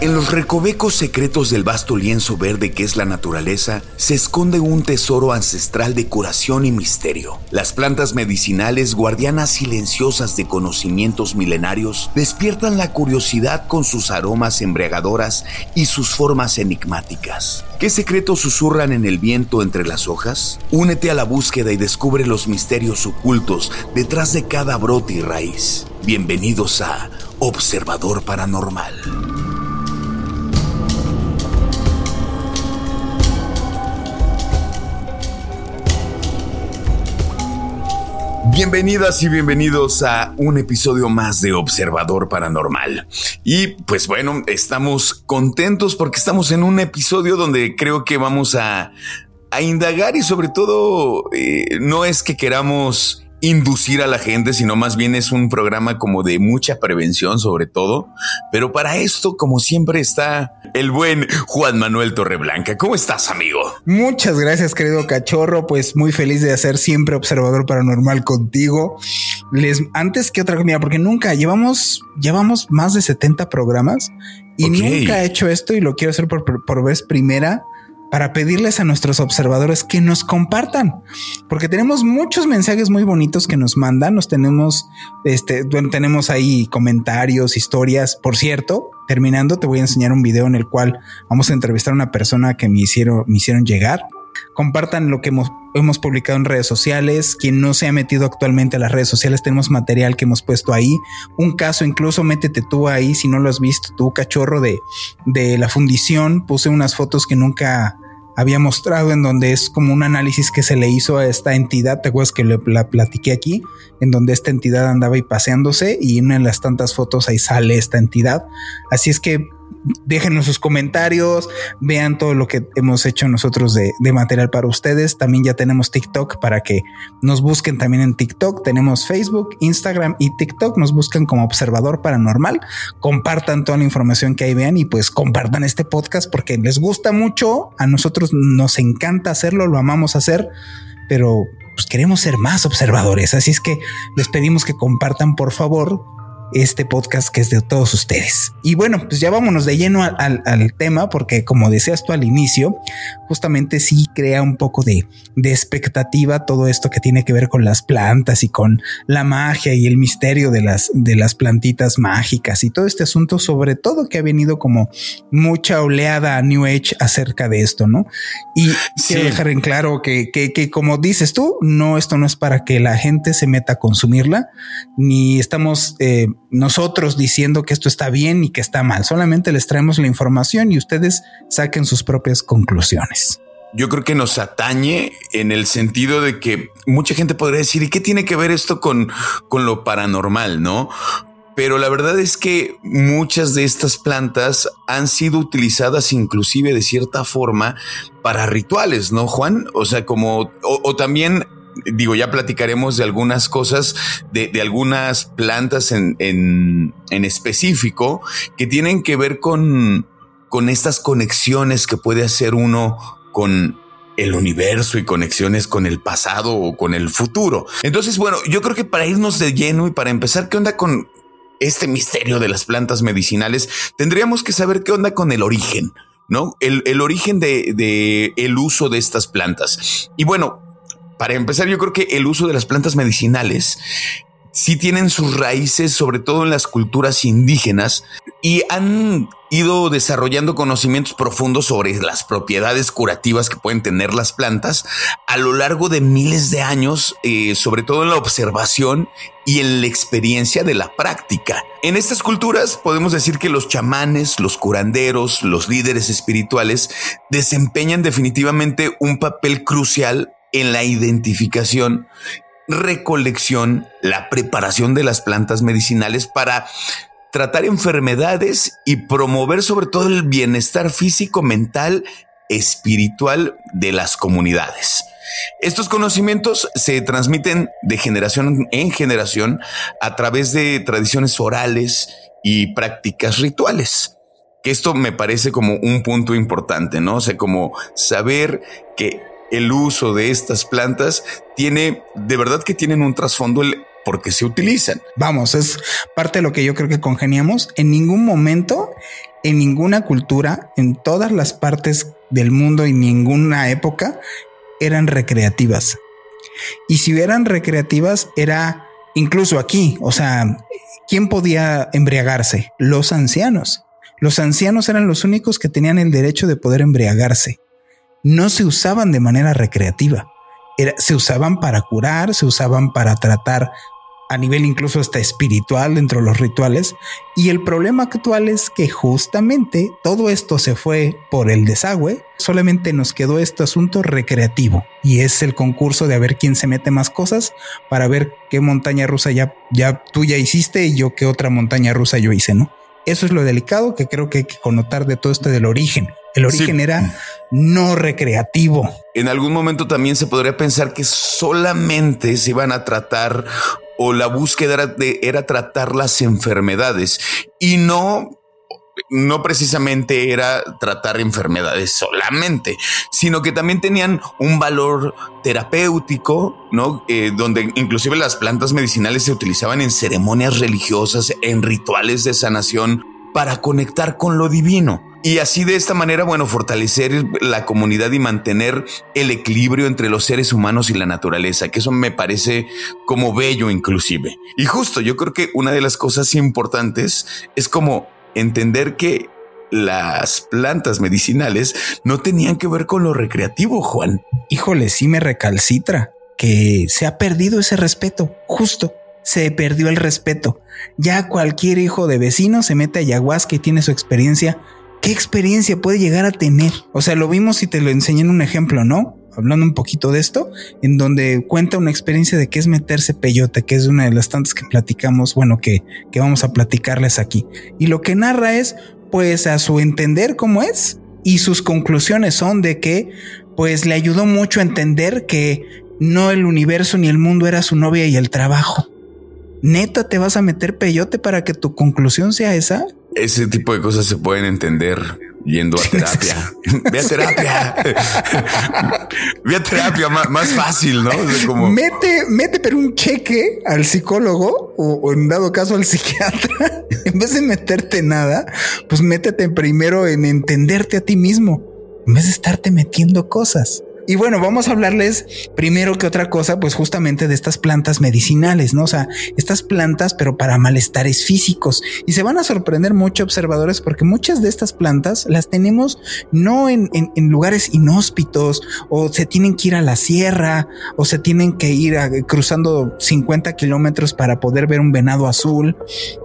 En los recovecos secretos del vasto lienzo verde que es la naturaleza, se esconde un tesoro ancestral de curación y misterio. Las plantas medicinales, guardianas silenciosas de conocimientos milenarios, despiertan la curiosidad con sus aromas embriagadoras y sus formas enigmáticas. ¿Qué secretos susurran en el viento entre las hojas? Únete a la búsqueda y descubre los misterios ocultos detrás de cada brote y raíz. Bienvenidos a Observador Paranormal. Bienvenidas y bienvenidos a un episodio más de Observador Paranormal. Y pues bueno, estamos contentos porque estamos en un episodio donde creo que vamos a, indagar y sobre todo eh, no es que queramos inducir a la gente, sino más bien es un programa como de mucha prevención sobre todo. Pero para esto, como siempre, está el buen Juan Manuel Torreblanca. ¿Cómo estás, amigo? Muchas gracias, querido cachorro. Pues muy feliz de hacer siempre observador paranormal contigo. Les, antes que otra comida, porque nunca llevamos, llevamos más de 70 programas y nunca he hecho esto y lo quiero hacer por, por vez primera para pedirles a nuestros observadores que nos compartan, porque tenemos muchos mensajes muy bonitos que nos mandan, nos tenemos, este, tenemos ahí comentarios, historias. Por cierto, terminando, te voy a enseñar un video en el cual vamos a entrevistar a una persona que me hicieron, me hicieron llegar. Compartan lo que hemos, hemos publicado en redes sociales. Quien no se ha metido actualmente a las redes sociales, tenemos material que hemos puesto ahí. Un caso, incluso métete tú ahí si no lo has visto, tú cachorro de, de la fundición. Puse unas fotos que nunca había mostrado en donde es como un análisis que se le hizo a esta entidad, te acuerdas que la platiqué aquí, en donde esta entidad andaba y paseándose y en una de las tantas fotos ahí sale esta entidad. Así es que déjenos sus comentarios, vean todo lo que hemos hecho nosotros de, material para ustedes. También ya tenemos TikTok para que nos busquen también en TikTok. Tenemos Facebook, Instagram y TikTok. Nos buscan como observador paranormal. Compartan toda la información que ahí vean y pues compartan este podcast porque les gusta mucho. A nosotros nos encanta hacerlo, lo amamos hacer, pero pues queremos ser más observadores. Así es que les pedimos que compartan por favor este podcast que es de todos ustedes. Y bueno, pues ya vámonos de lleno al, tema, porque como decías tú al inicio, justamente sí crea un poco de, de, expectativa todo esto que tiene que ver con las plantas y con la magia y el misterio de las, de las plantitas mágicas y todo este asunto, sobre todo que ha venido como mucha oleada a New Age acerca de esto, ¿no? Y quiero dejar en claro que, que, que como dices tú, no, esto no es para que la gente se meta a consumirla, ni estamos... Eh, nosotros diciendo que esto está bien y que está mal. Solamente les traemos la información y ustedes saquen sus propias conclusiones. Yo creo que nos atañe en el sentido de que mucha gente podría decir, ¿y qué tiene que ver esto con, con lo paranormal? No, pero la verdad es que muchas de estas plantas han sido utilizadas inclusive de cierta forma para rituales, ¿no, Juan? O sea, como, o también digo, ya platicaremos de algunas cosas, de, algunas plantas en, en, en, específico que tienen que ver con, con estas conexiones que puede hacer uno con el universo y conexiones con el pasado o con el futuro. Entonces, bueno, yo creo que para irnos de lleno y para empezar, ¿qué onda con este misterio de las plantas medicinales? Tendríamos que saber qué onda con el origen. ¿no? El, el origen de, de, el uso de estas plantas. Y bueno, para empezar, yo creo que el uso de las plantas medicinales sí tienen sus raíces, sobre todo en las culturas indígenas, y han ido desarrollando conocimientos profundos sobre las propiedades curativas que pueden tener las plantas a lo largo de miles de años, eh, sobre todo en la observación y en la experiencia de la práctica. En estas culturas podemos decir que los chamanes, los curanderos, los líderes espirituales desempeñan definitivamente un papel crucial en la identificación recolección, la preparación de las plantas medicinales para tratar enfermedades y promover sobre todo el bienestar físico, mental, espiritual de las comunidades. Estos conocimientos se transmiten de generación en generación a través de tradiciones orales y prácticas rituales. Que esto me parece como un punto importante, ¿no? O sea, como saber que el uso de estas plantas tiene, de verdad que tienen un trasfondo porque se utilizan. Vamos, es parte de lo que yo creo que congeniamos. En ningún momento, en ninguna cultura, en todas las partes del mundo y ninguna época, eran recreativas. Y si eran recreativas, era incluso aquí, o sea, ¿quién podía embriagarse? Los ancianos. Los ancianos eran los únicos que tenían el derecho de poder embriagarse no se usaban de manera recreativa. se usaban para curar, se usaban para tratar a nivel incluso hasta espiritual dentro de los rituales. Y el problema actual es que justamente todo esto se fue por el desagüe. Solamente nos quedó este asunto recreativo y es el concurso de a ver quién se mete más cosas para ver qué montaña rusa ya, ya tú ya hiciste y yo qué otra montaña rusa yo hice, ¿no? Eso es lo delicado que creo que hay que connotar de todo esto del origen. El origen era no recreativo. En algún momento también se podría pensar que solamente se iban a tratar o la búsqueda era, de, era tratar las enfermedades y no no precisamente era tratar enfermedades solamente, sino que también tenían un valor terapéutico, ¿no? Eh, donde inclusive las plantas medicinales se utilizaban en ceremonias religiosas, en rituales de sanación para conectar con lo divino. Y así de esta manera, bueno, fortalecer la comunidad y mantener el equilibrio entre los seres humanos y la naturaleza, que eso me parece como bello inclusive. Y justo yo creo que una de las cosas importantes es como entender que las plantas medicinales no tenían que ver con lo recreativo, Juan. Híjole, sí me recalcitra que se ha perdido ese respeto, justo. Se perdió el respeto. Ya cualquier hijo de vecino se mete a ayahuasca y tiene su experiencia. ¿Qué experiencia puede llegar a tener? O sea, lo vimos y te lo enseñé en un ejemplo, ¿no? hablando un poquito de esto, en donde cuenta una experiencia de qué es meterse peyote, que es una de las tantas que platicamos, bueno, que, que vamos a platicarles aquí. Y lo que narra es, pues, a su entender cómo es, y sus conclusiones son de que, pues, le ayudó mucho a entender que no el universo ni el mundo era su novia y el trabajo. Neta, te vas a meter peyote para que tu conclusión sea esa. Ese tipo de cosas se pueden entender yendo a terapia. Ve a terapia. Ve a terapia más, fácil, ¿no? como... Mete, mete pero un cheque al psicólogo o, en dado caso al psiquiatra. en vez de meterte nada, pues métete primero en entenderte a ti mismo. En vez de estarte metiendo cosas. Y bueno, vamos a hablarles primero que otra cosa, pues justamente de estas plantas medicinales, ¿no? O sea, estas plantas, pero para malestares físicos. Y se van a sorprender mucho observadores porque muchas de estas plantas las tenemos no en, lugares inhóspitos o se tienen que ir a la sierra o se tienen que ir cruzando 50 kilómetros para poder ver un venado azul,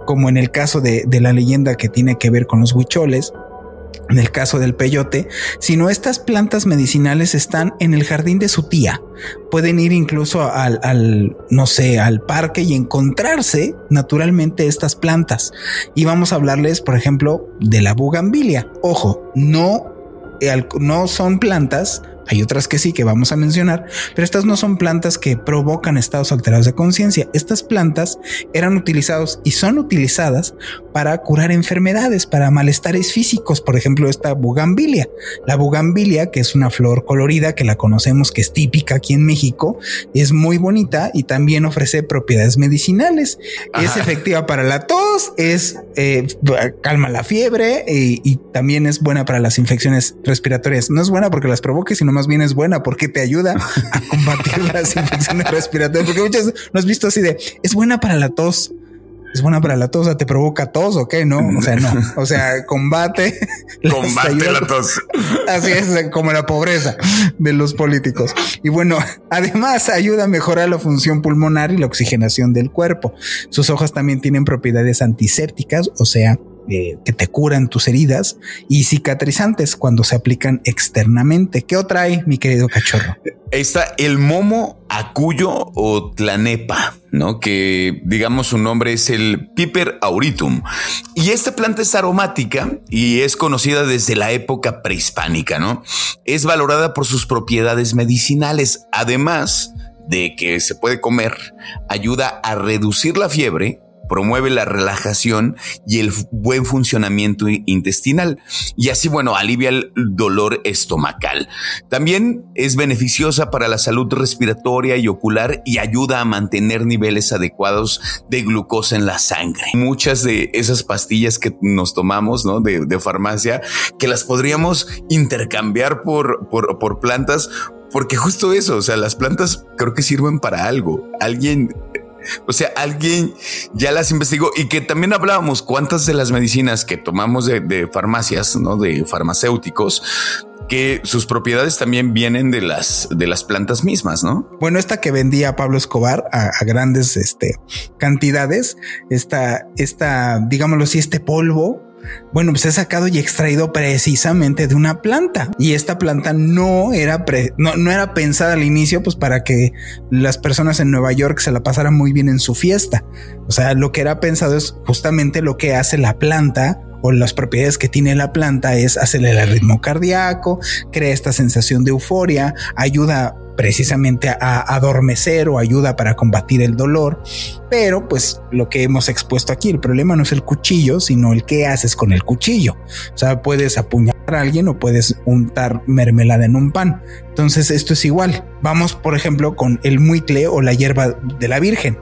como en el caso de, de la leyenda que tiene que ver con los huicholes en el caso del peyote, sino estas plantas medicinales están en el jardín de su tía. Pueden ir incluso al, no sé, al parque y encontrarse naturalmente estas plantas. Y vamos a hablarles, por ejemplo, de la bugambilia. Ojo, no, no son plantas hay otras que sí que vamos a mencionar, pero estas no son plantas que provocan estados alterados de conciencia. Estas plantas eran utilizadas y son utilizadas para curar enfermedades, para malestares físicos, por ejemplo, esta bugambilia. La bugambilia, que es una flor colorida que la conocemos, que es típica aquí en México, es muy bonita y también ofrece propiedades medicinales. Es efectiva para la tos, es eh, calma la fiebre y, y también es buena para las infecciones respiratorias. No es buena porque las provoque, sino más bien es buena porque te ayuda a combatir las infecciones respiratorias. Porque muchas no has visto así de es buena para la tos es buena para la tos, o te provoca tos o qué, ¿no? O sea, no. O sea, combate. Combate la tos. Así es, como la pobreza de los políticos. Y bueno, además ayuda a mejorar la función pulmonar y la oxigenación del cuerpo. Sus hojas también tienen propiedades antisépticas, o sea, eh, que te curan tus heridas y cicatrizantes cuando se aplican externamente. ¿Qué otra hay, mi querido cachorro? Está el momo acuyo o tlanepa, ¿no? Que digamos su nombre es el Piper auritum. Y esta planta es aromática y es conocida desde la época prehispánica, ¿no? Es valorada por sus propiedades medicinales, además de que se puede comer, ayuda a reducir la fiebre, promueve la relajación y el buen funcionamiento intestinal y así, bueno, alivia el dolor estomacal. También es beneficiosa para la salud respiratoria y ocular y ayuda a mantener niveles adecuados de glucosa en la sangre. Muchas de esas pastillas que nos tomamos, ¿no? De, farmacia, que las podríamos intercambiar por, por, por plantas porque justo eso, o sea, las plantas creo que sirven para algo. Alguien o sea, alguien ya las investigó y que también hablábamos cuántas de las medicinas que tomamos de, farmacias, no de farmacéuticos, que sus propiedades también vienen de las de las plantas mismas, ¿no? Bueno, esta que vendía Pablo Escobar a, grandes este, cantidades, esta, esta, digámoslo así, este polvo bueno, pues he sacado y extraído precisamente de una planta y esta planta no era no, no, era pensada al inicio pues para que las personas en Nueva York se la pasaran muy bien en su fiesta. O sea, lo que era pensado es justamente lo que hace la planta o las propiedades que tiene la planta es acelerar el ritmo cardíaco, crea esta sensación de euforia, ayuda precisamente a, adormecer o ayuda para combatir el dolor. Pero pues lo que hemos expuesto aquí, el problema no es el cuchillo, sino el qué haces con el cuchillo. O sea, puedes apuñalar a alguien o puedes untar mermelada en un pan. Entonces esto es igual. Vamos, por ejemplo, con el muicle o la hierba de la Virgen.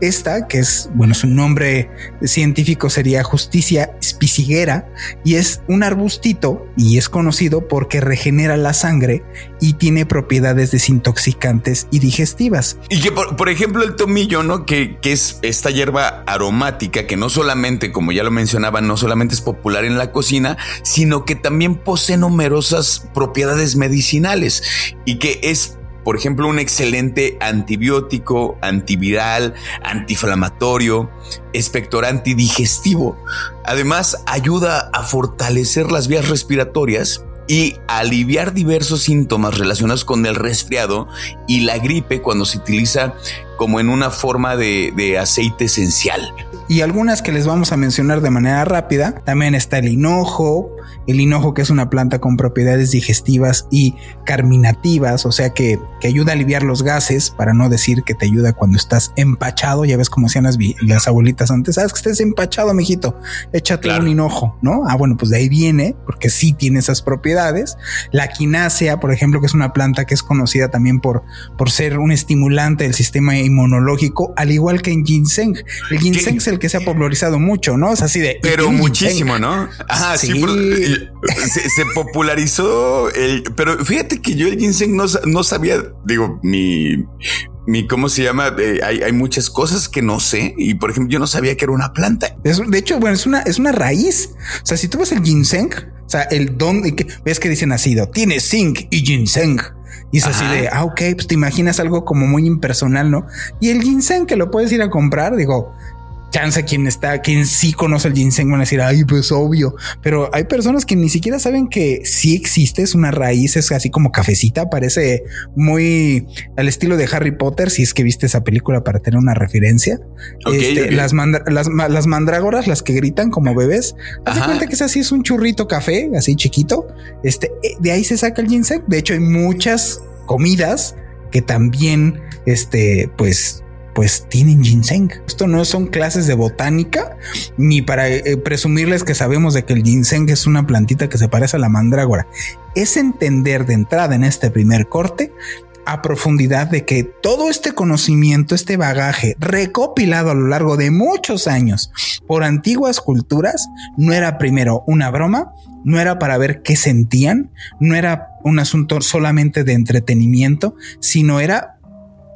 Esta, que es, bueno, su nombre científico sería Justicia spiciguera y es un arbustito y es conocido porque regenera la sangre y tiene propiedades desintoxicantes y digestivas. Y que, por, ejemplo, el tomillo, ¿no? Que, que es esta hierba aromática que no solamente, como ya lo mencionaba, no solamente es popular en la cocina, sino que también posee numerosas propiedades medicinales y que es por ejemplo, un excelente antibiótico, antiviral, antiinflamatorio, expectorante digestivo. Además, ayuda a fortalecer las vías respiratorias y aliviar diversos síntomas relacionados con el resfriado y la gripe cuando se utiliza como en una forma de, de, aceite esencial. Y algunas que les vamos a mencionar de manera rápida, también está el hinojo, el hinojo que es una planta con propiedades digestivas y carminativas, o sea que, que ayuda a aliviar los gases, para no decir que te ayuda cuando estás empachado, ya ves como hacían las, las abuelitas antes, sabes que estés empachado, mijito, échate un hinojo, ¿no? Ah, bueno, pues de ahí viene, porque sí tiene esas propiedades. La quinácea, por ejemplo, que es una planta que es conocida también por, por ser un estimulante del sistema inmunológico, al igual que en ginseng. El ginseng es el que se ha popularizado mucho, ¿no? Es así de... Pero muchísimo, ¿no? Ajá, sí se, popularizó el, pero fíjate que yo el ginseng no, sabía, digo, mi, mi, ¿cómo se llama? Eh, hay, muchas cosas que no sé. Y por ejemplo, yo no sabía que era una planta. de hecho, bueno, es una, es una raíz. O sea, si tú ves el ginseng, o sea, el don, ves que dice nacido, tiene zinc y ginseng. Y es así de, ah, ok, pues te imaginas algo como muy impersonal, ¿no? Y el ginseng que lo puedes ir a comprar, digo, chance quien está, quien sí conoce el ginseng van a decir, ay, pues obvio, pero hay personas que ni siquiera saben que sí existe, es una raíz, es así como cafecita, parece muy al estilo de Harry Potter, si es que viste esa película para tener una referencia. Este, las, las, mandrágoras, las que gritan como bebés, haz cuenta que es así, es un churrito café, así chiquito, este, eh, de ahí se saca el ginseng, de hecho hay muchas comidas que también, este, pues pues tienen ginseng. Esto no son clases de botánica ni para eh, presumirles que sabemos de que el ginseng es una plantita que se parece a la mandrágora. Es entender de entrada en este primer corte a profundidad de que todo este conocimiento, este bagaje recopilado a lo largo de muchos años por antiguas culturas, no era primero una broma no era para ver qué sentían, no era un asunto solamente de entretenimiento, sino era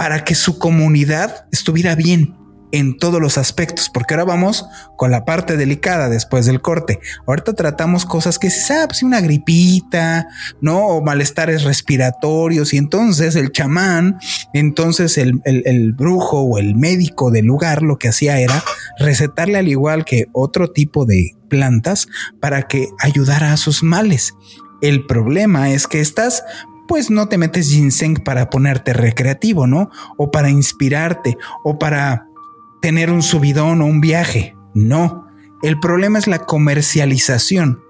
para que su comunidad estuviera bien en todos los aspectos, porque ahora vamos con la parte delicada después del corte. Ahorita tratamos cosas que se sabe, si una gripita, no, o malestares respiratorios, y entonces el chamán, entonces el, el brujo o el médico del lugar lo que hacía era recetarle al igual que otro tipo de plantas para que ayudara a sus males. El problema es que estas pues no te metes ginseng para ponerte recreativo, ¿no? O para inspirarte, o para tener un subidón o un viaje. No, el problema es la comercialización.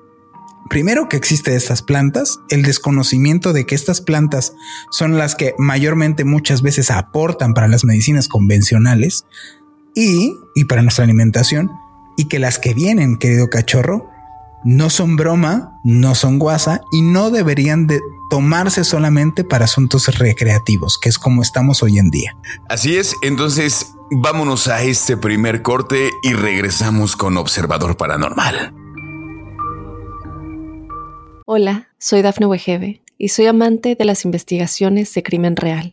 Primero que existe estas plantas, el desconocimiento de que estas plantas son las que mayormente muchas veces aportan para las medicinas convencionales y, y para nuestra alimentación, y que las que vienen, querido cachorro, no son broma, no son guasa y no deberían de tomarse solamente para asuntos recreativos, que es como estamos hoy en día. Así es, entonces vámonos a este primer corte y regresamos con Observador Paranormal. Hola, soy Dafne Wegebe y soy amante de las investigaciones de crimen real.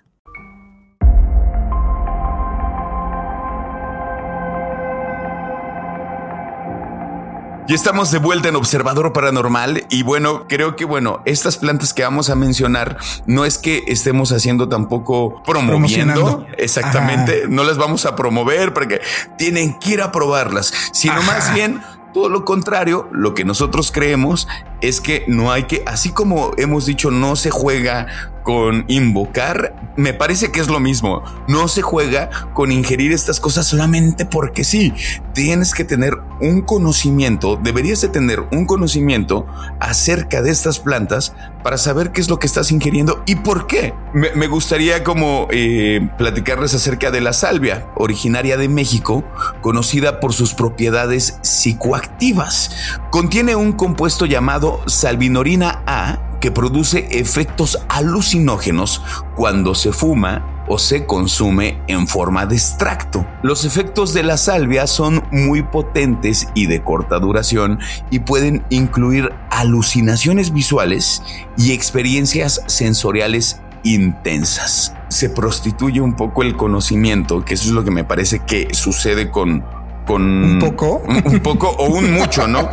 Y estamos de vuelta en Observador Paranormal y bueno, creo que bueno, estas plantas que vamos a mencionar no es que estemos haciendo tampoco promoviendo, exactamente, no las vamos a promover porque tienen que ir a probarlas, sino más bien todo lo contrario, lo que nosotros creemos es que no hay que, así como hemos dicho, no se juega con invocar, me parece que es lo mismo. No se juega con ingerir estas cosas solamente porque sí. Tienes que tener un conocimiento, deberías de tener un conocimiento acerca de estas plantas para saber qué es lo que estás ingiriendo y por qué. Me, gustaría como eh, platicarles acerca de la salvia, originaria de México, conocida por sus propiedades psicoactivas. Contiene un compuesto llamado salvinorina A que produce efectos alucinógenos cuando se fuma o se consume en forma de extracto. Los efectos de la salvia son muy potentes y de corta duración y pueden incluir alucinaciones visuales y experiencias sensoriales intensas. Se prostituye un poco el conocimiento, que eso es lo que me parece que sucede con con un poco, un, poco o un mucho, ¿no?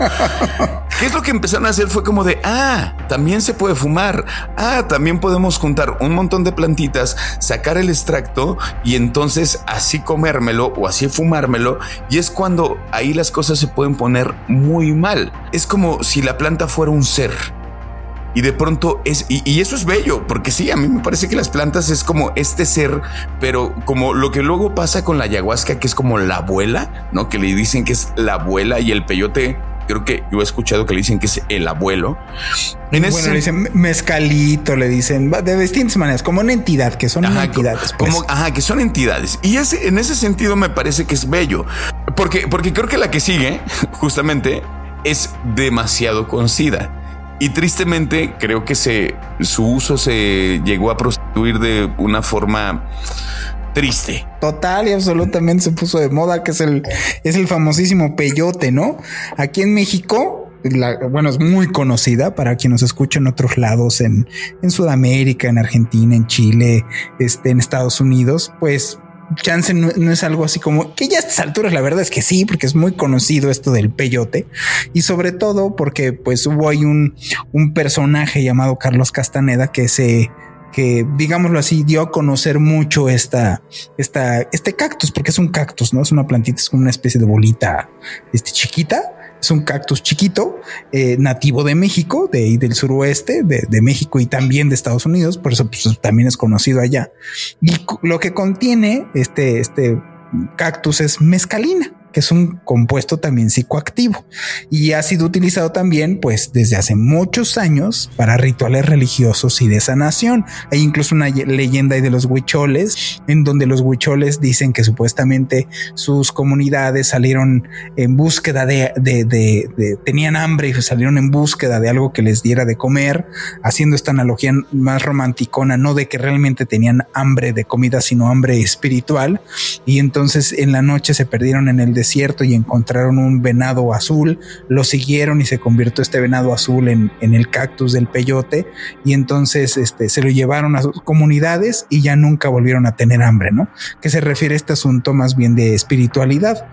¿Qué es lo que empezaron a hacer? Fue como de, ah, también se puede fumar, ah, también podemos juntar un montón de plantitas, sacar el extracto y entonces así comérmelo o así fumármelo. Y es cuando ahí las cosas se pueden poner muy mal. Es como si la planta fuera un ser y de pronto es, y, eso es bello, porque sí, a mí me parece que las plantas es como este ser, pero como lo que luego pasa con la ayahuasca, que es como la abuela, ¿no? Que le dicen que es la abuela y el peyote, creo que yo he escuchado que le dicen que es el abuelo. En bueno, le dicen mezcalito, le dicen de distintas maneras, como una entidad, que son entidades. Pues. Como, ajá, que son entidades. Y ese, en ese sentido me parece que es bello, porque, porque creo que la que sigue, justamente, es demasiado conocida. Y tristemente creo que se, su uso se llegó a prostituir de una forma triste. Total y absolutamente se puso de moda, que es el, es el famosísimo peyote, ¿no? Aquí en México, bueno, es muy conocida para quien nos escucha en otros lados, en, en Sudamérica, en Argentina, en Chile, este, en Estados Unidos, pues chance no, es algo así como que ya a estas alturas la verdad es que sí, porque es muy conocido esto del peyote. Y sobre todo porque pues hubo ahí un, un personaje llamado Carlos Castaneda que se que digámoslo así dio a conocer mucho esta, esta, este cactus, porque es un cactus, no es una plantita, es como una especie de bolita este, chiquita es un cactus chiquito, eh, nativo de México, de, del suroeste, de, México y también de Estados Unidos, por eso pues, también es conocido allá. Y lo que contiene este, este cactus es mezcalina, que es un compuesto también psicoactivo y ha sido utilizado también pues desde hace muchos años para rituales religiosos y de sanación. Hay incluso una leyenda de los huicholes en donde los huicholes dicen que supuestamente sus comunidades salieron en búsqueda de, de, tenían hambre y salieron en búsqueda de algo que les diera de comer, haciendo esta analogía más romanticona, no de que realmente tenían hambre de comida, sino hambre espiritual. Y entonces en la noche se perdieron en el desierto y encontraron un venado azul, lo siguieron y se convirtió este venado azul en, en el cactus del peyote y entonces este, se lo llevaron a sus comunidades y ya nunca volvieron a tener hambre, ¿no? Que se refiere a este asunto más bien de espiritualidad.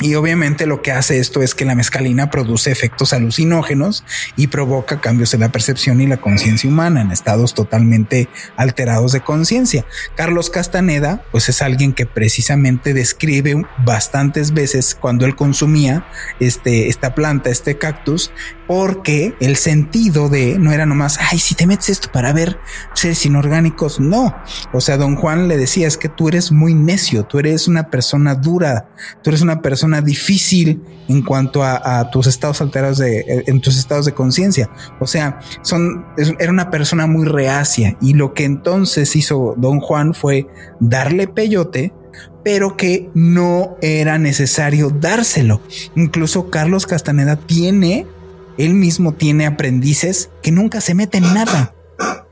Y obviamente lo que hace esto es que la mescalina produce efectos alucinógenos y provoca cambios en la percepción y la conciencia humana en estados totalmente alterados de conciencia. Carlos Castaneda, pues es alguien que precisamente describe bastantes veces cuando él consumía este, esta planta, este cactus, porque el sentido de no era nomás, ay, si te metes esto para ver seres inorgánicos, no. O sea, don Juan le decía, es que tú eres muy necio, tú eres una persona dura, tú eres una persona difícil en cuanto a, tus estados alterados de, en tus estados de conciencia. O sea, son, era una persona muy reacia y lo que entonces hizo don Juan fue darle peyote pero que no era necesario dárselo. Incluso Carlos Castaneda tiene él mismo tiene aprendices que nunca se meten en nada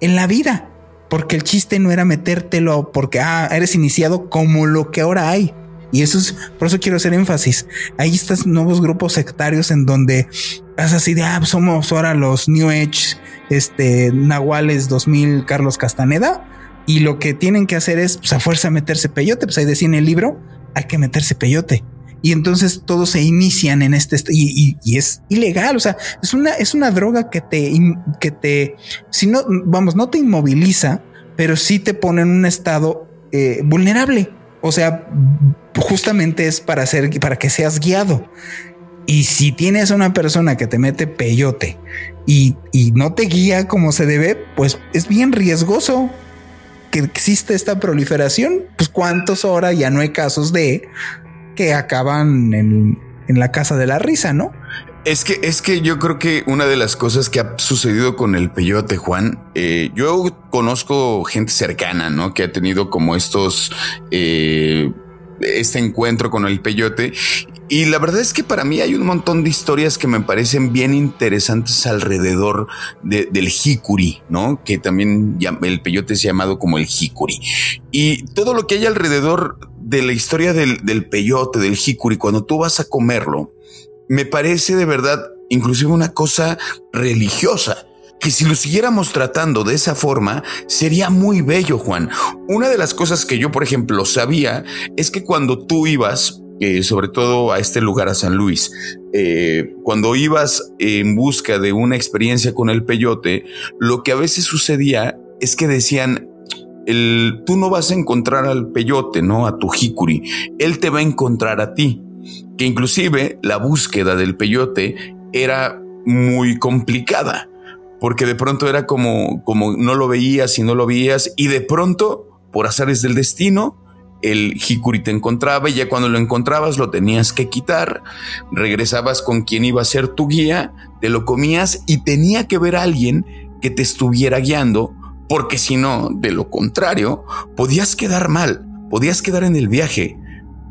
en la vida, porque el chiste no era metértelo porque ah, eres iniciado como lo que ahora hay. Y eso es, por eso quiero hacer énfasis. Hay estos nuevos grupos sectarios en donde es así de, ah, somos ahora los New Age, este, Nahuales 2000, Carlos Castaneda. Y lo que tienen que hacer es, pues a fuerza meterse peyote. Pues ahí decía en el libro, hay que meterse peyote y entonces todos se inician en este y, y, es ilegal. O sea, es una, es una droga que te, que te, si no, vamos, no te inmoviliza, pero sí te pone en un estado eh, vulnerable. O sea, justamente es para hacer, para que seas guiado. Y si tienes una persona que te mete peyote y, y no te guía como se debe, pues es bien riesgoso que existe esta proliferación. Pues cuántos ahora ya no hay casos de que acaban en, la casa de la risa, ¿no? Es que, es que yo creo que una de las cosas que ha sucedido con el peyote, Juan, eh, yo conozco gente cercana, ¿no? Que ha tenido como estos, eh, este encuentro con el peyote. Y la verdad es que para mí hay un montón de historias que me parecen bien interesantes alrededor del jicuri, ¿no? Que también el peyote es llamado como el jicuri. Y todo lo que hay alrededor de la historia del, del peyote, del jicuri, cuando tú vas a comerlo, me parece de verdad inclusive una cosa religiosa que si lo siguiéramos tratando de esa forma, sería muy bello, Juan. Una de las cosas que yo, por ejemplo, sabía es que cuando tú ibas, eh, sobre todo a este lugar, a San Luis, eh, cuando ibas en busca de una experiencia con el peyote, lo que a veces sucedía es que decían, tú no vas a encontrar al peyote, ¿no? A tu jicuri. Él te va a encontrar a ti. Que inclusive la búsqueda del peyote era muy complicada. Porque de pronto era como, como no lo veías y no lo veías. Y de pronto, por azares del destino, el jicuri te encontraba y ya cuando lo encontrabas lo tenías que quitar, regresabas con quien iba a ser tu guía, te lo comías y tenía que ver a alguien que te estuviera guiando porque si no, de lo contrario, podías quedar mal, podías quedar en el viaje,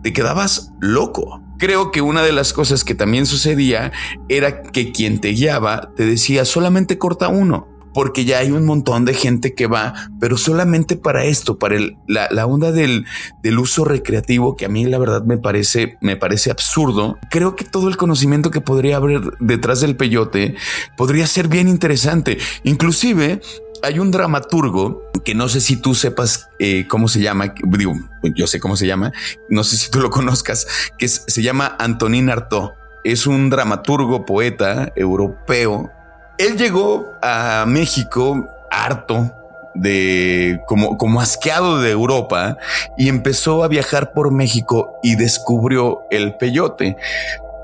te quedabas loco. Creo que una de las cosas que también sucedía era que quien te guiaba te decía solamente corta uno, porque ya hay un montón de gente que va, pero solamente para esto, para el, la, onda del, del, uso recreativo, que a mí la verdad me parece, me parece absurdo. Creo que todo el conocimiento que podría haber detrás del peyote podría ser bien interesante. Inclusive hay un dramaturgo que no sé si tú sepas eh, cómo se llama, digo, yo sé cómo se llama, no sé si tú lo conozcas, que se llama Antonin Artaud. Es un dramaturgo, poeta europeo. Él llegó a México harto de como, como asqueado de Europa y empezó a viajar por México y descubrió el peyote.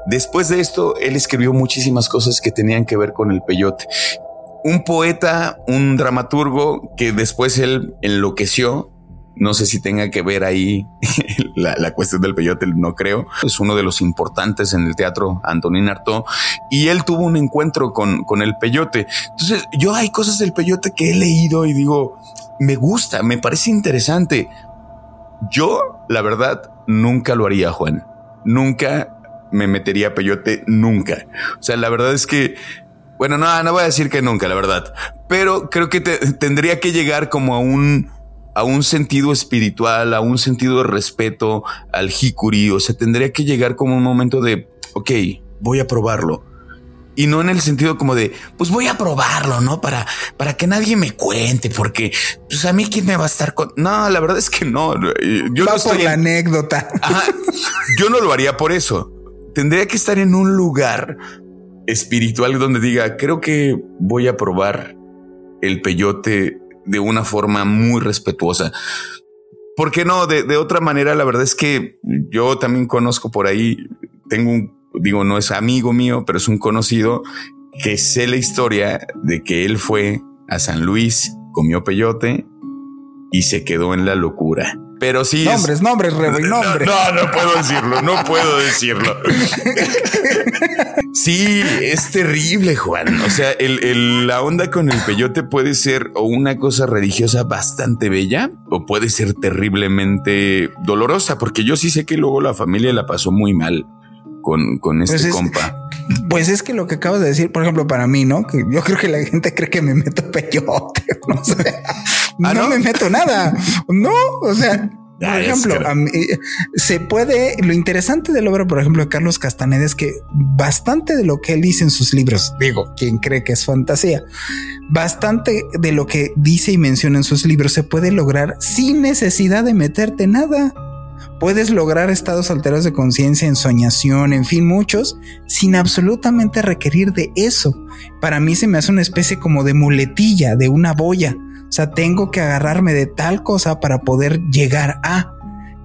Después de esto, él escribió muchísimas cosas que tenían que ver con el peyote un poeta, un dramaturgo que después él enloqueció No sé si tenga que ver ahí la, cuestión del peyote, no creo. Es uno de los importantes en el teatro, Antonín Artaud, y él tuvo un encuentro con, con el peyote. Entonces, yo hay cosas del peyote que he leído y digo, me gusta, me parece interesante. Yo, la verdad, nunca lo haría, Juan. Nunca me metería a peyote, nunca. O sea, la verdad es que bueno, no, no voy a decir que nunca, la verdad, pero creo que tendría que llegar como a un a un sentido espiritual, a un sentido de respeto al hikuri, o sea, tendría que llegar como un momento de, ok, voy a probarlo. Y no en el sentido como de, pues voy a probarlo, ¿no? Para, para que nadie me cuente, porque, pues a mí quién me va a estar con... No, la verdad es que no. Yo no por la anécdota. yo no lo haría por eso. Tendría que estar en un lugar espiritual donde diga, creo que voy a probar el peyote de una forma muy respetuosa. ¿Por qué no? De, otra manera, la verdad es que yo también conozco por ahí, tengo un, digo, no es amigo mío, pero es un conocido que sé la historia de que él fue a San Luis, comió peyote y se quedó en la locura. Pero sí. Nombres, nombres, Rebe, nombres. No, no, puedo decirlo, no puedo decirlo. sí, es terrible, Juan. O sea, el, la onda con el peyote puede ser o una cosa religiosa bastante bella o puede ser terriblemente dolorosa, porque yo sí sé que luego la familia la pasó muy mal con, con este pues compa. Pues es que lo que acabas de decir, por ejemplo, para mí, ¿no? Que yo creo que la gente cree que me meto peyote. No sé. ¿Ah, no, me meto nada. No, o sea, por ejemplo, se puede. Lo interesante de la obra, por ejemplo, de Carlos Castaneda es que bastante de lo que él dice en sus libros, digo, quien cree que es fantasía, bastante de lo que dice y menciona en sus libros se puede lograr sin necesidad de meterte nada. Puedes lograr estados alterados de conciencia, ensoñación, en fin, muchos, sin absolutamente requerir de eso. Para mí se me hace una especie como de muletilla, de una boya o sea, tengo que agarrarme de tal cosa para poder llegar a.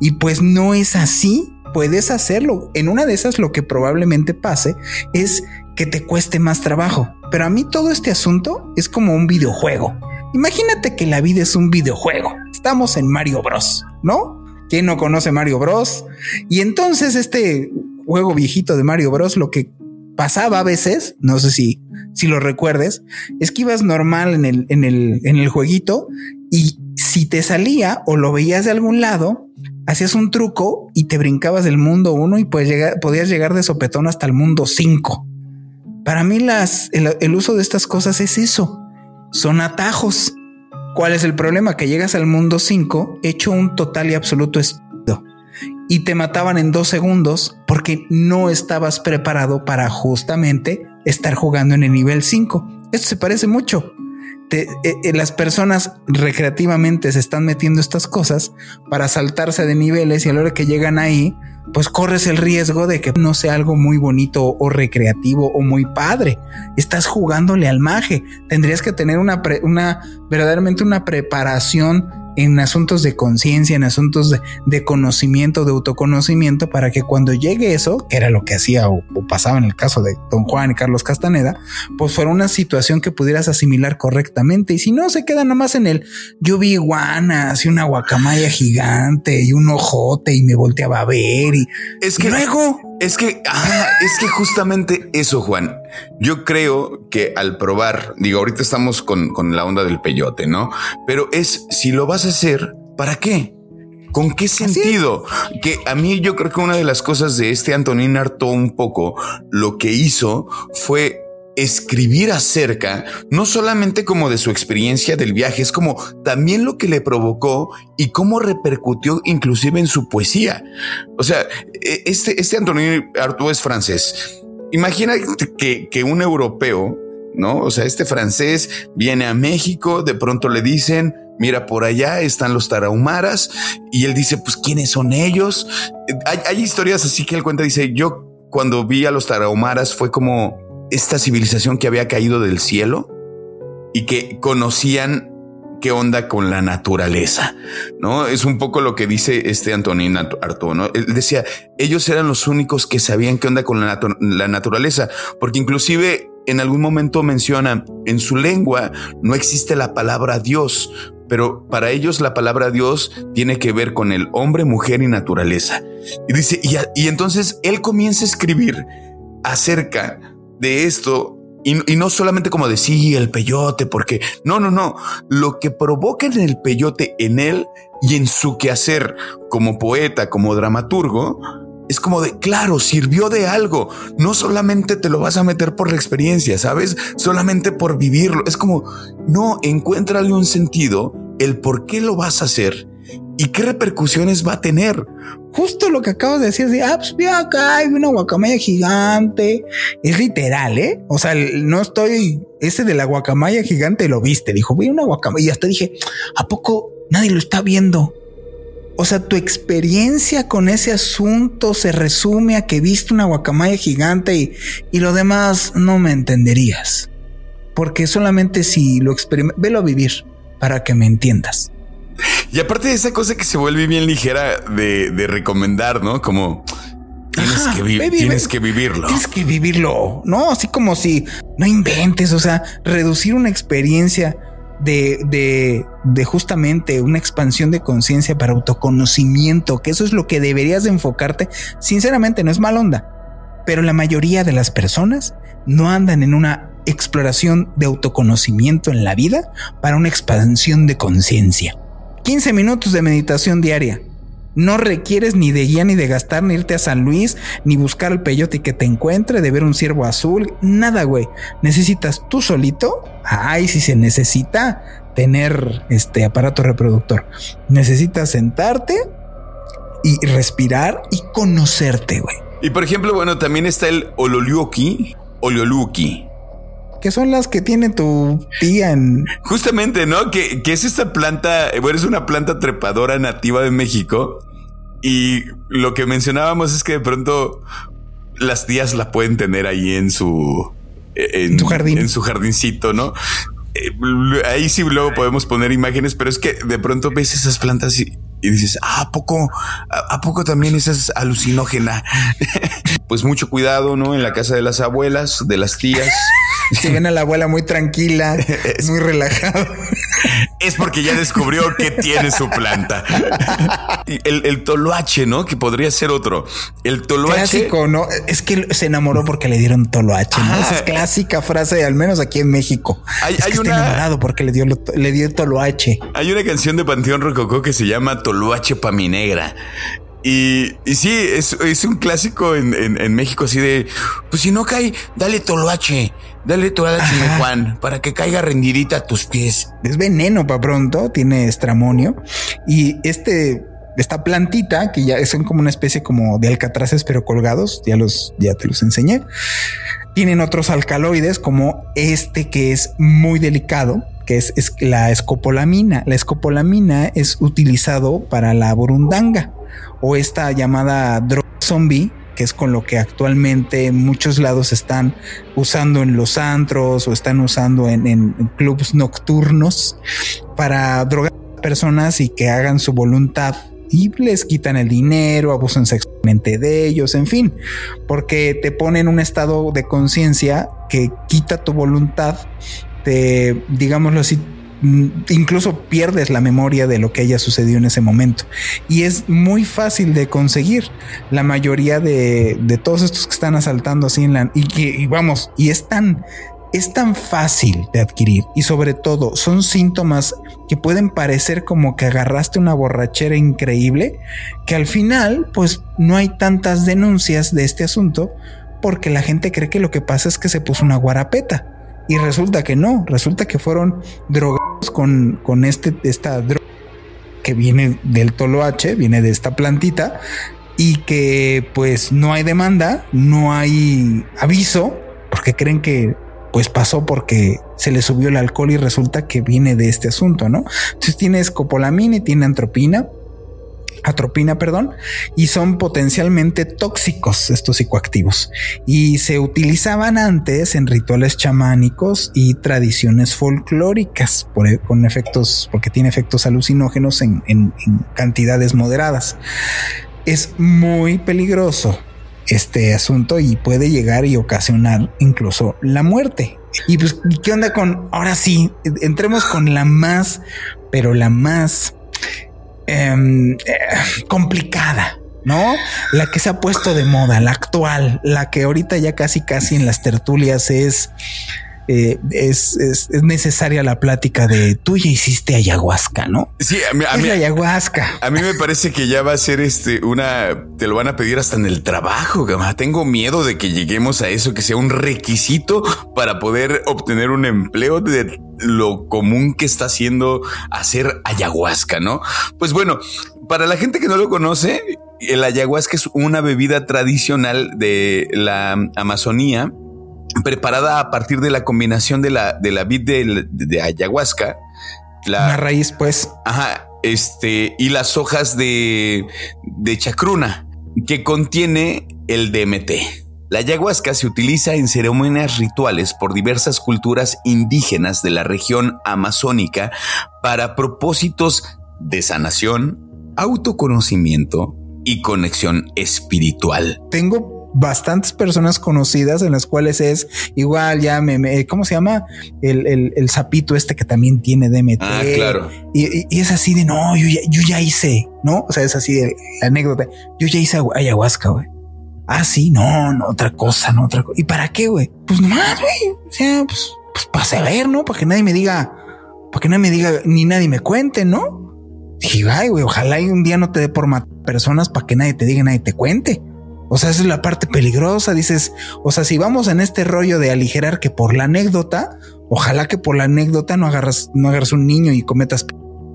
Y pues no es así. Puedes hacerlo. En una de esas lo que probablemente pase es que te cueste más trabajo. Pero a mí todo este asunto es como un videojuego. Imagínate que la vida es un videojuego. Estamos en Mario Bros, ¿no? ¿Quién no conoce Mario Bros? Y entonces este juego viejito de Mario Bros lo que pasaba a veces, no sé si, si lo recuerdes, es que ibas normal en el, en el, en el jueguito y si te salía o lo veías de algún lado, hacías un truco y te brincabas del mundo uno y pues podías llegar de sopetón hasta el mundo 5. Para mí las, el, uso de estas cosas es eso, son atajos. ¿Cuál es el problema? Que llegas al mundo 5 hecho un total y absoluto y te mataban en dos segundos porque no estabas preparado para justamente estar jugando en el nivel 5. Esto se parece mucho. Eh, eh, las personas recreativamente se están metiendo estas cosas para saltarse de niveles y a la hora que llegan ahí, pues corres el riesgo de que no sea algo muy bonito o recreativo o muy padre. Estás jugándole al maje. Tendrías que tener una, una verdaderamente una preparación en asuntos de conciencia, en asuntos de, conocimiento, de autoconocimiento, para que cuando llegue eso, que era lo que hacía o, pasaba en el caso de don Juan y Carlos Castaneda, pues fuera una situación que pudieras asimilar correctamente. Y si no, se queda nomás en el yo vi iguanas y una guacamaya gigante y un ojote y me volteaba a ver y es que luego es que, ah, es que justamente eso, Juan. Yo creo que al probar, digo, ahorita estamos con, con la onda del peyote, ¿no? Pero es si lo vas a hacer, ¿para qué? ¿Con qué sentido? Que a mí yo creo que una de las cosas de este Antonín Artaud un poco lo que hizo fue escribir acerca, no solamente como de su experiencia del viaje, es como también lo que le provocó y cómo repercutió inclusive en su poesía. O sea, e, este, este Antonin Artaud es francés. Imagina que, que un europeo, ¿no? O sea, este francés viene a México, de pronto le dicen, mira, por allá están los tarahumaras, y él dice, pues, ¿quiénes son ellos? Hay, hay historias así que él cuenta, dice, yo cuando vi a los tarahumaras fue como, esta civilización que había caído del cielo y que conocían qué onda con la naturaleza, ¿no? Es un poco lo que dice este Antonín Artaud, ¿no? Él decía, ellos eran los únicos que sabían qué onda con la, naturaleza, porque inclusive en algún momento menciona, en su lengua no existe la palabra Dios, pero para ellos la palabra Dios tiene que ver con el hombre, mujer y naturaleza. Y dice, y, entonces él comienza a escribir acerca de esto y, no solamente como decir el peyote, porque no, no, no. Lo que provoca en el peyote en él y en su quehacer como poeta, como dramaturgo, es como de, claro, sirvió de algo. No solamente te lo vas a meter por la experiencia, ¿sabes? Solamente por vivirlo. Es como, no, encuéntrale un sentido, el por qué lo vas a hacer y qué repercusiones va a tener justo lo que acabas de decir, de, ah, pues acá, hay una guacamaya gigante. Es literal, ¿eh? O sea, no estoy, ese de la guacamaya gigante lo viste, dijo, vi una guacamaya y hasta dije, ¿a poco nadie lo está viendo? O sea, tu experiencia con ese asunto se resume a que viste una guacamaya gigante y, y lo demás no me entenderías. Porque solamente si lo experimentas, velo a vivir para que me entiendas. Y aparte de esa cosa que se vuelve bien ligera de, recomendar, ¿no? Como tienes, que, tienes que vivirlo. Tienes que vivirlo, ¿no? Así como si no inventes, o sea, reducir una experiencia de, de, de justamente una expansión de conciencia para autoconocimiento, que eso es lo que deberías de enfocarte. Sinceramente, no es mal onda, pero la mayoría de las personas no andan en una exploración de autoconocimiento en la vida para una expansión de conciencia. 15 minutos de meditación diaria. No requieres ni de guía ni de gastar, ni irte a San Luis, ni buscar el peyote que te encuentre, de ver un ciervo azul, nada, güey. Necesitas tú solito. Ay, si se necesita tener este aparato reproductor. Necesitas sentarte y respirar y conocerte, güey. Y por ejemplo, bueno, también está el Ololiuki, Ololuki que son las que tiene tu tía en. Justamente, ¿no? Que, es esta planta, bueno, es una planta trepadora nativa de México. Y lo que mencionábamos es que de pronto las tías la pueden tener ahí en su. En, su jardín. En su jardincito, ¿no? Eh, ahí sí luego podemos poner imágenes, pero es que de pronto ves esas plantas y, y dices, ah, ¿a poco, a, poco también esa es alucinógena? pues mucho cuidado, ¿no? En la casa de las abuelas, de las tías. Si ven a la abuela muy tranquila, muy relajada. Es porque ya descubrió que tiene su planta. El, el toloache, ¿no? Que podría ser otro. El toloache. Clásico, ¿no? Es que se enamoró porque le dieron toloache, ¿no? Esa es clásica frase, al menos aquí en México. Hay, hay una... enamorado porque le dio, le dio toloache. Hay una canción de Panteón Rococó que se llama Toluache pa' mi negra. Y, y sí, es, es un clásico en, en, México así de, pues si no cae, dale toloache, dale toloache, Juan, para que caiga rendidita a tus pies. Es veneno para pronto, tiene estramonio. Y este, esta plantita, que ya son como una especie como de alcatraces, pero colgados, ya los, ya te los enseñé. Tienen otros alcaloides como este que es muy delicado, que es, la escopolamina. La escopolamina es utilizado para la burundanga o esta llamada droga zombie, que es con lo que actualmente en muchos lados están usando en los antros o están usando en, en clubs nocturnos para drogar a personas y que hagan su voluntad y les quitan el dinero, abusan sexualmente de ellos, en fin, porque te ponen en un estado de conciencia que quita tu voluntad este, digámoslo así, mm, incluso pierdes la memoria de lo que haya sucedido en ese momento. Y es muy fácil de conseguir. La mayoría de, todos estos que están asaltando así en la... Y, y vamos, y es tan, es tan fácil de adquirir y sobre todo son síntomas que pueden parecer como que agarraste una borrachera increíble que al final pues no hay tantas denuncias de este asunto porque la gente cree que lo que pasa es que se puso una guarapeta y resulta que no, resulta que fueron drogados con, con este, esta droga que viene del toloache, viene de esta plantita y que pues no hay demanda, no hay aviso, porque creen que pues pasó porque se le subió el alcohol y resulta que viene de este asunto, ¿no? Entonces tiene escopolamina y tiene antropina atropina, perdón, y son potencialmente tóxicos estos psicoactivos y se utilizaban antes en rituales chamánicos y tradiciones folclóricas por, con efectos, porque tiene efectos alucinógenos en, en cantidades moderadas. Es muy peligroso este asunto y puede llegar y ocasionar incluso la muerte. Y pues, ¿qué onda con ahora sí? Entremos con la más, pero la más em, eh, complicada, ¿no? La que se ha puesto de moda, la actual, la que ahorita ya casi casi en las tertulias es eh, es, es, necesaria la plática de tú ya hiciste ayahuasca, ¿no? Sí, a mí, a mí, ayahuasca. A mí me parece que ya va a ser este una, te lo van a pedir hasta en el trabajo. Tengo miedo de que lleguemos a eso, que sea un requisito para poder obtener un empleo de lo común que está haciendo hacer ayahuasca, ¿no? Pues bueno, para la gente que no lo conoce, el ayahuasca es una bebida tradicional de la Amazonía preparada a partir de la combinación de la, de la vid de, ayahuasca. La, raíz, pues. Ajá. Este, y las hojas de, de chacruna, que contiene el DMT. La ayahuasca se utiliza en ceremonias rituales por diversas culturas indígenas de la región amazónica para propósitos de sanación, autoconocimiento y conexión espiritual. Tengo bastantes personas conocidas en las cuales es igual, ya me, ¿cómo se llama? El, el, el, sapito este que también tiene DMT. Ah, claro. Y, y, es así de no, yo ya, yo ya hice, ¿no? O sea, es así de la anécdota. Yo ya hice ayahuasca, güey. Ah, sí, no, no, otra cosa, no, otra cosa. ¿Y para qué, güey? Pues nomás, güey. O sea, pues, pues para saber, ¿no? Para que nadie me diga, para que nadie me diga, ni nadie me cuente, ¿no? Dije, ay, güey, ojalá y un día no te dé por matar personas para que nadie te diga, nadie te cuente. O sea, esa es la parte peligrosa. Dices, o sea, si vamos en este rollo de aligerar que por la anécdota, ojalá que por la anécdota no agarras, no agarras un niño y cometas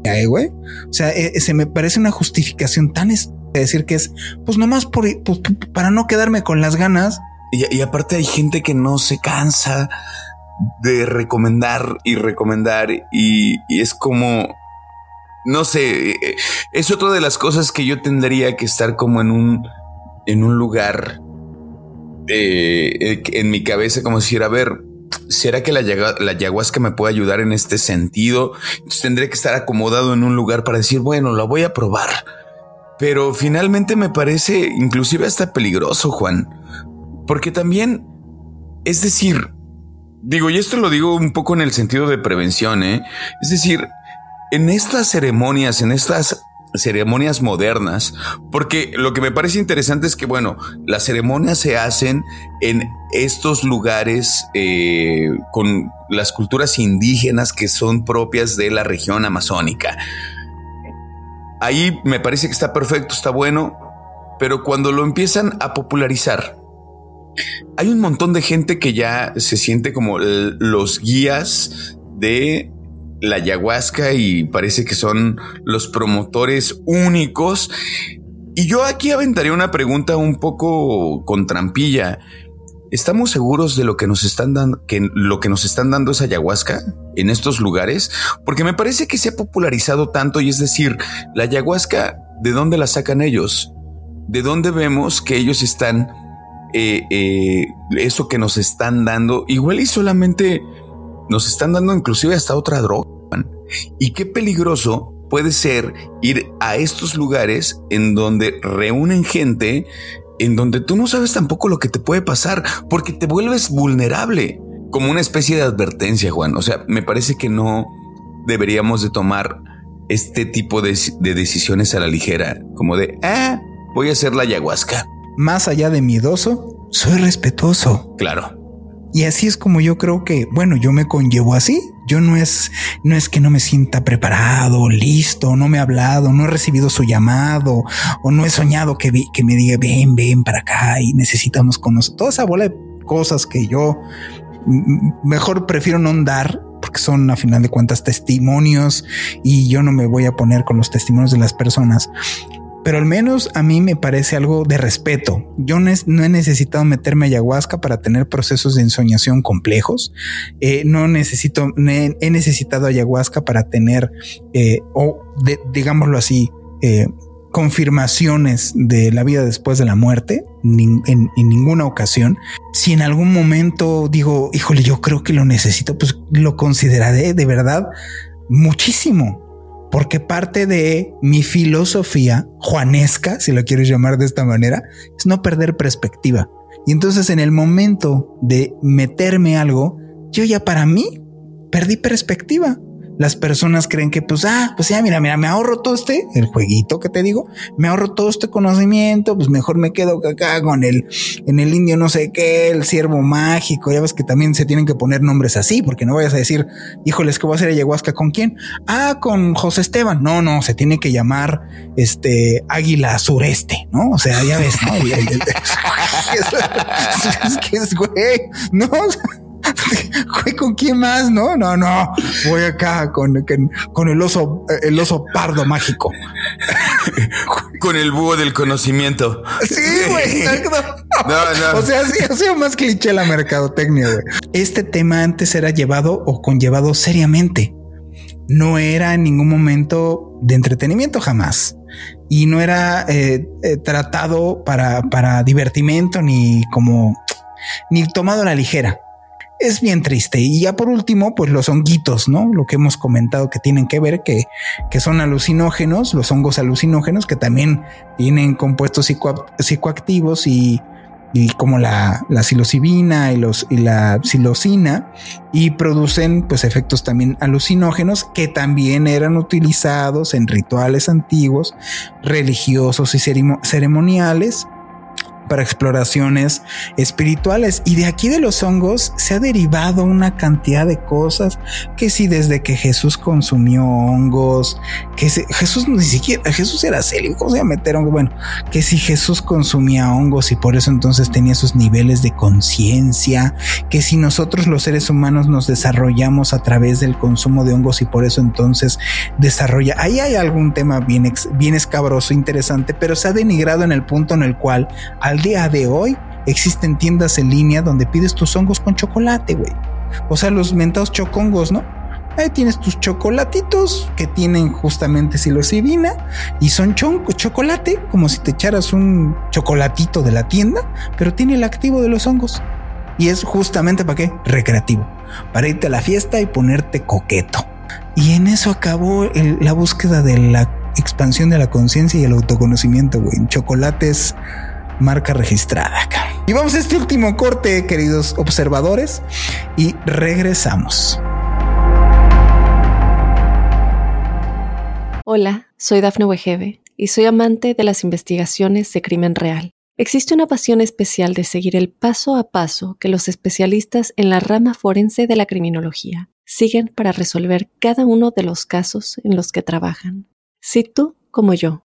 eh, güey. O sea, e, se me parece una justificación tan es decir que es, pues nomás por, pues, para no quedarme con las ganas. Y, aparte hay gente que no se cansa de recomendar y recomendar y, y es como, no sé, eh, es otra de las cosas que yo tendría que estar como en un en un lugar eh, en mi cabeza como si era, a ver, ¿será que la, la ayahuasca me puede ayudar en este sentido? Entonces tendré que estar acomodado en un lugar para decir, bueno, la voy a probar. Pero finalmente me parece inclusive hasta peligroso, Juan. Porque también, es decir, digo, y esto lo digo un poco en el sentido de prevención, ¿eh? Es decir, en estas ceremonias, en estas ceremonias modernas, porque lo que me parece interesante es que, bueno, las ceremonias se hacen en estos lugares eh, con las culturas indígenas que son propias de la región amazónica. Ahí me parece que está perfecto, está bueno, pero cuando lo empiezan a popularizar, hay un montón de gente que ya se siente como los guías de la ayahuasca y parece que son los promotores únicos. Y yo aquí aventaría una pregunta un poco con trampilla. ¿Estamos seguros de lo que nos están dando, que lo que nos están dando es ayahuasca en estos lugares? Porque me parece que se ha popularizado tanto y es decir, la ayahuasca, ¿de dónde la sacan ellos? ¿De dónde vemos que ellos están, eh, eh, eso que nos están dando, igual y solamente nos están dando inclusive hasta otra droga. Y qué peligroso puede ser ir a estos lugares en donde reúnen gente, en donde tú no sabes tampoco lo que te puede pasar, porque te vuelves vulnerable, como una especie de advertencia, Juan. O sea, me parece que no deberíamos de tomar este tipo de, decisiones a la ligera, como de, ah, voy a hacer la ayahuasca. Más allá de miedoso, soy respetuoso. Claro. Y así es como yo creo que, bueno, yo me conllevo así. Yo no es, no es que no me sienta preparado, listo, no me ha hablado, no he recibido su llamado o no he soñado que, que me diga, ven, ven para acá y necesitamos conocer toda esa bola de cosas que yo mejor prefiero no dar porque son a final de cuentas testimonios y yo no me voy a poner con los testimonios de las personas pero al menos a mí me parece algo de respeto. Yo no, he necesitado meterme ayahuasca para tener procesos de ensoñación complejos. Eh, no necesito, he necesitado ayahuasca para tener, eh, o digámoslo así, eh, confirmaciones de la vida después de la muerte en, en, ninguna ocasión. Si en algún momento digo, híjole, yo creo que lo necesito, pues lo consideraré de verdad muchísimo porque parte de mi filosofía juanesca, si lo quieres llamar de esta manera, es no perder perspectiva. Y entonces en el momento de meterme algo, yo ya para mí perdí perspectiva las personas creen que pues, ah, pues ya, mira, mira, me ahorro todo este, el jueguito que te digo, me ahorro todo este conocimiento, pues mejor me quedo acá con el, en el indio no sé qué, el ciervo mágico, ya ves que también se tienen que poner nombres así, porque no vayas a decir, híjoles, ¿qué voy a hacer ayahuasca con quién? Ah, con José Esteban. No, no, se tiene que llamar este Águila Sureste, ¿no? O sea, ya ves, ¿no? es que es güey, no. ¿con quién más? No, no, no. Voy acá con, con el oso, el oso pardo mágico. con el búho del conocimiento. Sí, güey. No, no. O sea, sí, ha sido más cliché la mercadotecnia, güey. Este tema antes era llevado o conllevado seriamente. No era en ningún momento de entretenimiento jamás. Y no era eh, eh, tratado para, para divertimento ni como ni tomado a la ligera es bien triste. Y ya por último, pues los honguitos, ¿no? Lo que hemos comentado que tienen que ver, que, que son alucinógenos, los hongos alucinógenos, que también tienen compuestos psicoactivos y, y como la, la psilocibina y, los, y la psilocina y producen pues efectos también alucinógenos que también eran utilizados en rituales antiguos, religiosos y ceremoniales para exploraciones espirituales. Y de aquí de los hongos se ha derivado una cantidad de cosas que si desde que Jesús consumió hongos, que Jesús ni siquiera, Jesús era ¿cómo se iba a meter hongo? Bueno, que si Jesús consumía hongos y por eso entonces tenía esos niveles de conciencia, que si nosotros los seres humanos nos desarrollamos a través del consumo de hongos y por eso entonces desarrolla, ahí hay algún tema bien, bien escabroso, interesante, pero se ha denigrado en el punto en el cual al día de hoy existen tiendas en línea donde pides tus hongos con chocolate, güey. O sea, los mentados chocongos, ¿no? Ahí tienes tus chocolatitos que tienen justamente psilocibina y son chocolate, como si te echaras un chocolatito de la tienda, pero tiene el activo de los hongos. Y es justamente para qué? Recreativo. Para irte a la fiesta y ponerte coqueto. Y en eso acabó la búsqueda de la expansión de la conciencia y el autoconocimiento, güey. Chocolates marca registrada. Y vamos a este último corte, queridos observadores, y regresamos. Hola, soy Dafne Wegebe y soy amante de las investigaciones de crimen real. Existe una pasión especial de seguir el paso a paso que los especialistas en la rama forense de la criminología siguen para resolver cada uno de los casos en los que trabajan. Si tú, como yo,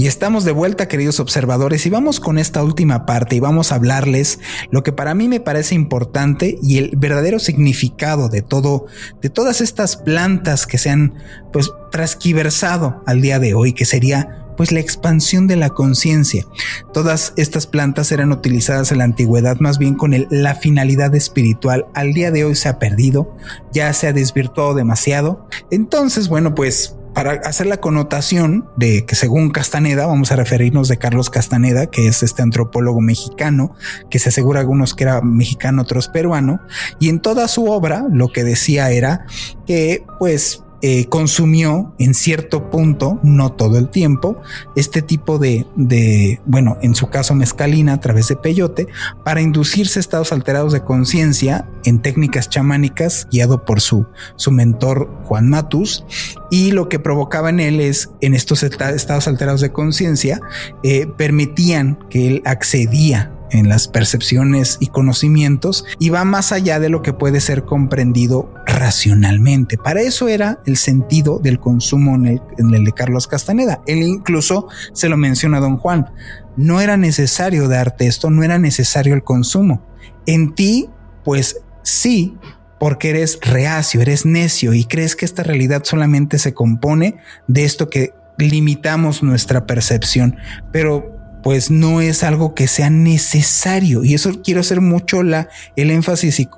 Y estamos de vuelta, queridos observadores, y vamos con esta última parte y vamos a hablarles lo que para mí me parece importante y el verdadero significado de todo, de todas estas plantas que se han pues transquiversado al día de hoy, que sería pues la expansión de la conciencia. Todas estas plantas eran utilizadas en la antigüedad más bien con la finalidad espiritual. Al día de hoy se ha perdido, ya se ha desvirtuado demasiado. Entonces, bueno, pues para hacer la connotación de que según Castaneda, vamos a referirnos de Carlos Castaneda, que es este antropólogo mexicano, que se asegura algunos que era mexicano, otros peruano, y en toda su obra lo que decía era que pues eh, consumió en cierto punto, no todo el tiempo, este tipo de, de, bueno, en su caso mezcalina a través de peyote, para inducirse estados alterados de conciencia en técnicas chamánicas, guiado por su, su mentor Juan Matus, y lo que provocaba en él es, en estos estados alterados de conciencia, eh, permitían que él accedía en las percepciones y conocimientos y va más allá de lo que puede ser comprendido racionalmente. Para eso era el sentido del consumo en el, de Carlos Castaneda. Él incluso se lo menciona a don Juan. No era necesario darte esto, no era necesario el consumo. En ti, pues sí, porque eres reacio, eres necio y crees que esta realidad solamente se compone de esto que limitamos nuestra percepción. Pero pues no es algo que sea necesario. Y eso quiero hacer mucho el énfasis y,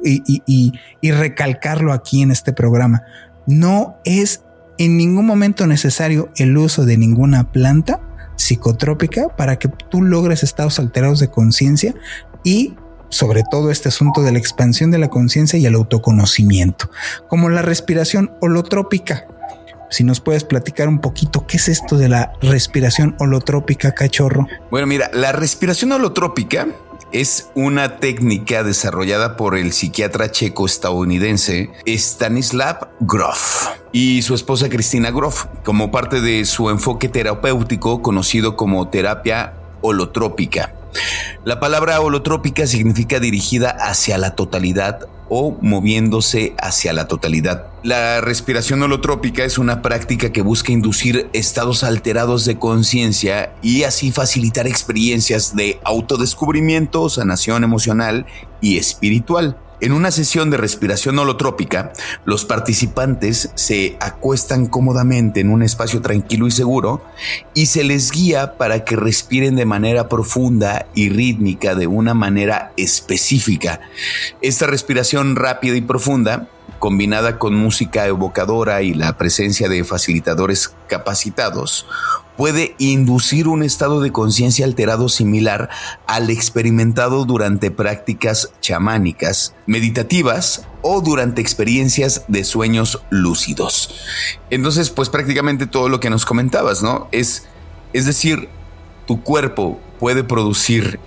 y, recalcarlo aquí en este programa. No es en ningún momento necesario el uso de ninguna planta psicotrópica para que tú logres estados alterados de conciencia y sobre todo este asunto de la expansión de la conciencia y el autoconocimiento, como la respiración holotrópica. Si nos puedes platicar un poquito qué es esto de la respiración holotrópica, cachorro. Bueno, mira, la respiración holotrópica es una técnica desarrollada por el psiquiatra checo-estadounidense Stanislav Grof y su esposa Cristina Grof como parte de su enfoque terapéutico conocido como terapia holotrópica. La palabra holotrópica significa dirigida hacia la totalidad o moviéndose hacia la totalidad. La respiración holotrópica es una práctica que busca inducir estados alterados de conciencia y así facilitar experiencias de autodescubrimiento, sanación emocional y espiritual. En una sesión de respiración holotrópica, los participantes se acuestan cómodamente en un espacio tranquilo y seguro y se les guía para que respiren de manera profunda y rítmica de una manera específica. Esta respiración rápida y profunda combinada con música evocadora y la presencia de facilitadores capacitados, puede inducir un estado de conciencia alterado similar al experimentado durante prácticas chamánicas, meditativas o durante experiencias de sueños lúcidos. Entonces, pues prácticamente todo lo que nos comentabas, ¿no? Es, es decir, tu cuerpo puede producir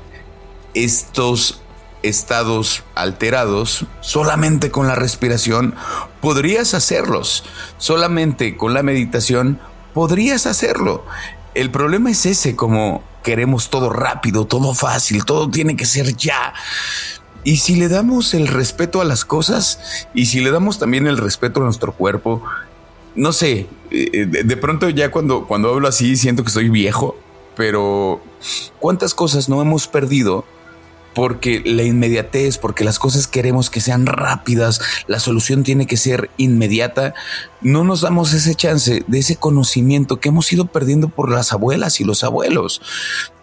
estos estados alterados solamente con la respiración, podrías hacerlos. Solamente con la meditación podrías hacerlo. El problema es ese, como queremos todo rápido, todo fácil, todo tiene que ser ya. Y si le damos el respeto a las cosas y si le damos también el respeto a nuestro cuerpo, no sé, eh, de, pronto ya cuando, cuando hablo así siento que soy viejo, pero ¿cuántas cosas no hemos perdido porque la inmediatez, porque las cosas queremos que sean rápidas, la solución tiene que ser inmediata, no nos damos ese chance de ese conocimiento que hemos ido perdiendo por las abuelas y los abuelos.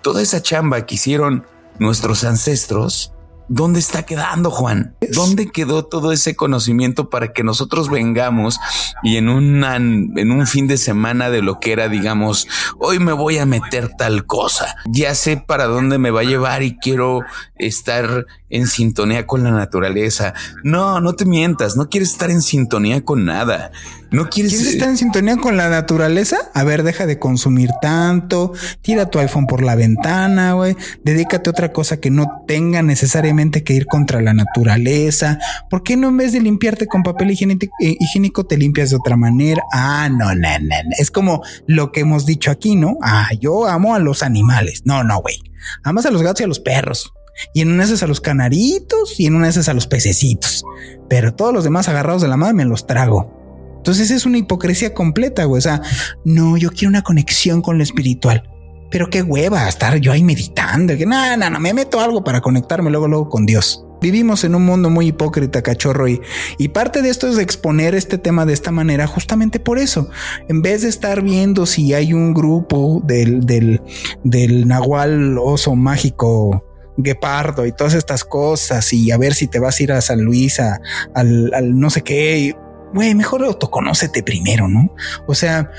Toda esa chamba que hicieron nuestros ancestros ¿Dónde está quedando, Juan? ¿Dónde quedó todo ese conocimiento para que nosotros vengamos y en, una, en un fin de semana de lo que era, digamos, hoy me voy a meter tal cosa? Ya sé para dónde me va a llevar y quiero estar en sintonía con la naturaleza. No, no te mientas, no quieres estar en sintonía con nada. No quieres... estar en sintonía con la naturaleza? A ver, deja de consumir tanto, tira tu iPhone por la ventana, güey, dedícate a otra cosa que no tenga necesariamente que ir contra la naturaleza. ¿Por qué no en vez de limpiarte con papel higiénico, eh, te limpias de otra manera? Ah, no, no, no, es como lo que hemos dicho aquí, ¿no? Ah, yo amo a los animales. No, no, güey. Amas a los gatos y a los perros. Y en una es a los canaritos y en una es a los pececitos. Pero todos los demás agarrados de la mano me los trago. Entonces es una hipocresía completa, güey. O sea, no, yo quiero una conexión con lo espiritual. Pero qué hueva estar yo ahí meditando. Que no, no, no, me meto algo para conectarme luego, luego con Dios. Vivimos en un mundo muy hipócrita, cachorro, y, y parte de esto es exponer este tema de esta manera justamente por eso. En vez de estar viendo si hay un grupo del, del, del nahual oso mágico guepardo y todas estas cosas y a ver si te vas a ir a San Luis al, al no sé qué. Güey, mejor autoconócete primero, ¿no? O sea,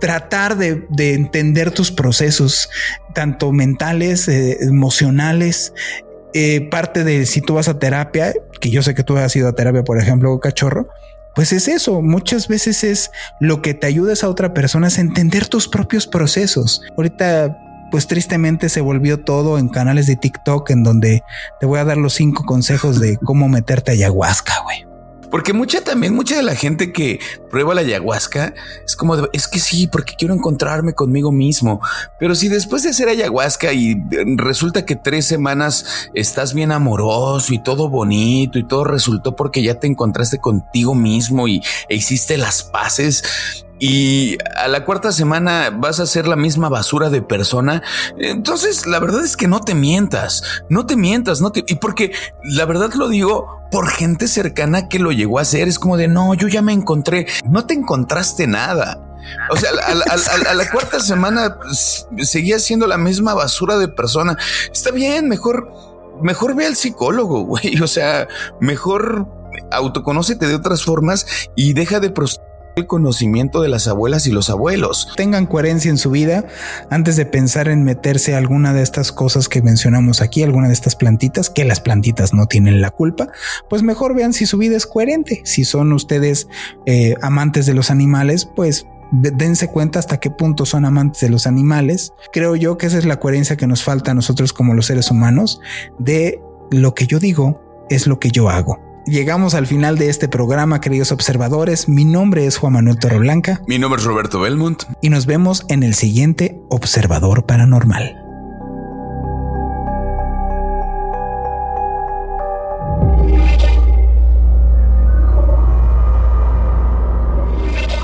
tratar de, de entender tus procesos, tanto mentales, eh, emocionales, eh, parte de si tú vas a terapia, que yo sé que tú has ido a terapia, por ejemplo, cachorro, pues es eso, muchas veces es lo que te ayudes a otra persona es entender tus propios procesos. Ahorita pues tristemente se volvió todo en canales de TikTok en donde te voy a dar los cinco consejos de cómo meterte a ayahuasca, güey. Porque mucha también, mucha de la gente que prueba la ayahuasca es como, es que sí, porque quiero encontrarme conmigo mismo. Pero si después de hacer ayahuasca y resulta que tres semanas estás bien amoroso y todo bonito y todo resultó porque ya te encontraste contigo mismo y e hiciste las paces, y a la cuarta semana vas a ser la misma basura de persona. Entonces, la verdad es que no te mientas, no te mientas, no te... Y porque la verdad lo digo por gente cercana que lo llegó a hacer, es como de, no, yo ya me encontré, no te encontraste nada. O sea, a, la cuarta semana seguía siendo la misma basura de persona. Está bien, mejor, mejor ve al psicólogo, güey. O sea, mejor autoconócete de otras formas y deja de el conocimiento de las abuelas y los abuelos. Tengan coherencia en su vida antes de pensar en meterse a alguna de estas cosas que mencionamos aquí, alguna de estas plantitas, que las plantitas no tienen la culpa, pues mejor vean si su vida es coherente. Si son ustedes eh, amantes de los animales, pues dense cuenta hasta qué punto son amantes de los animales. Creo yo que esa es la coherencia que nos falta a nosotros como los seres humanos de lo que yo digo es lo que yo hago. Llegamos al final de este programa, queridos observadores. Mi nombre es Juan Manuel Torreblanca. Mi nombre es Roberto Belmont. Y nos vemos en el siguiente Observador Paranormal.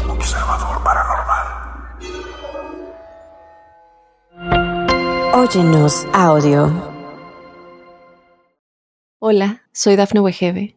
Observador Paranormal. Óyenos audio. Hola, soy Dafne Wegebe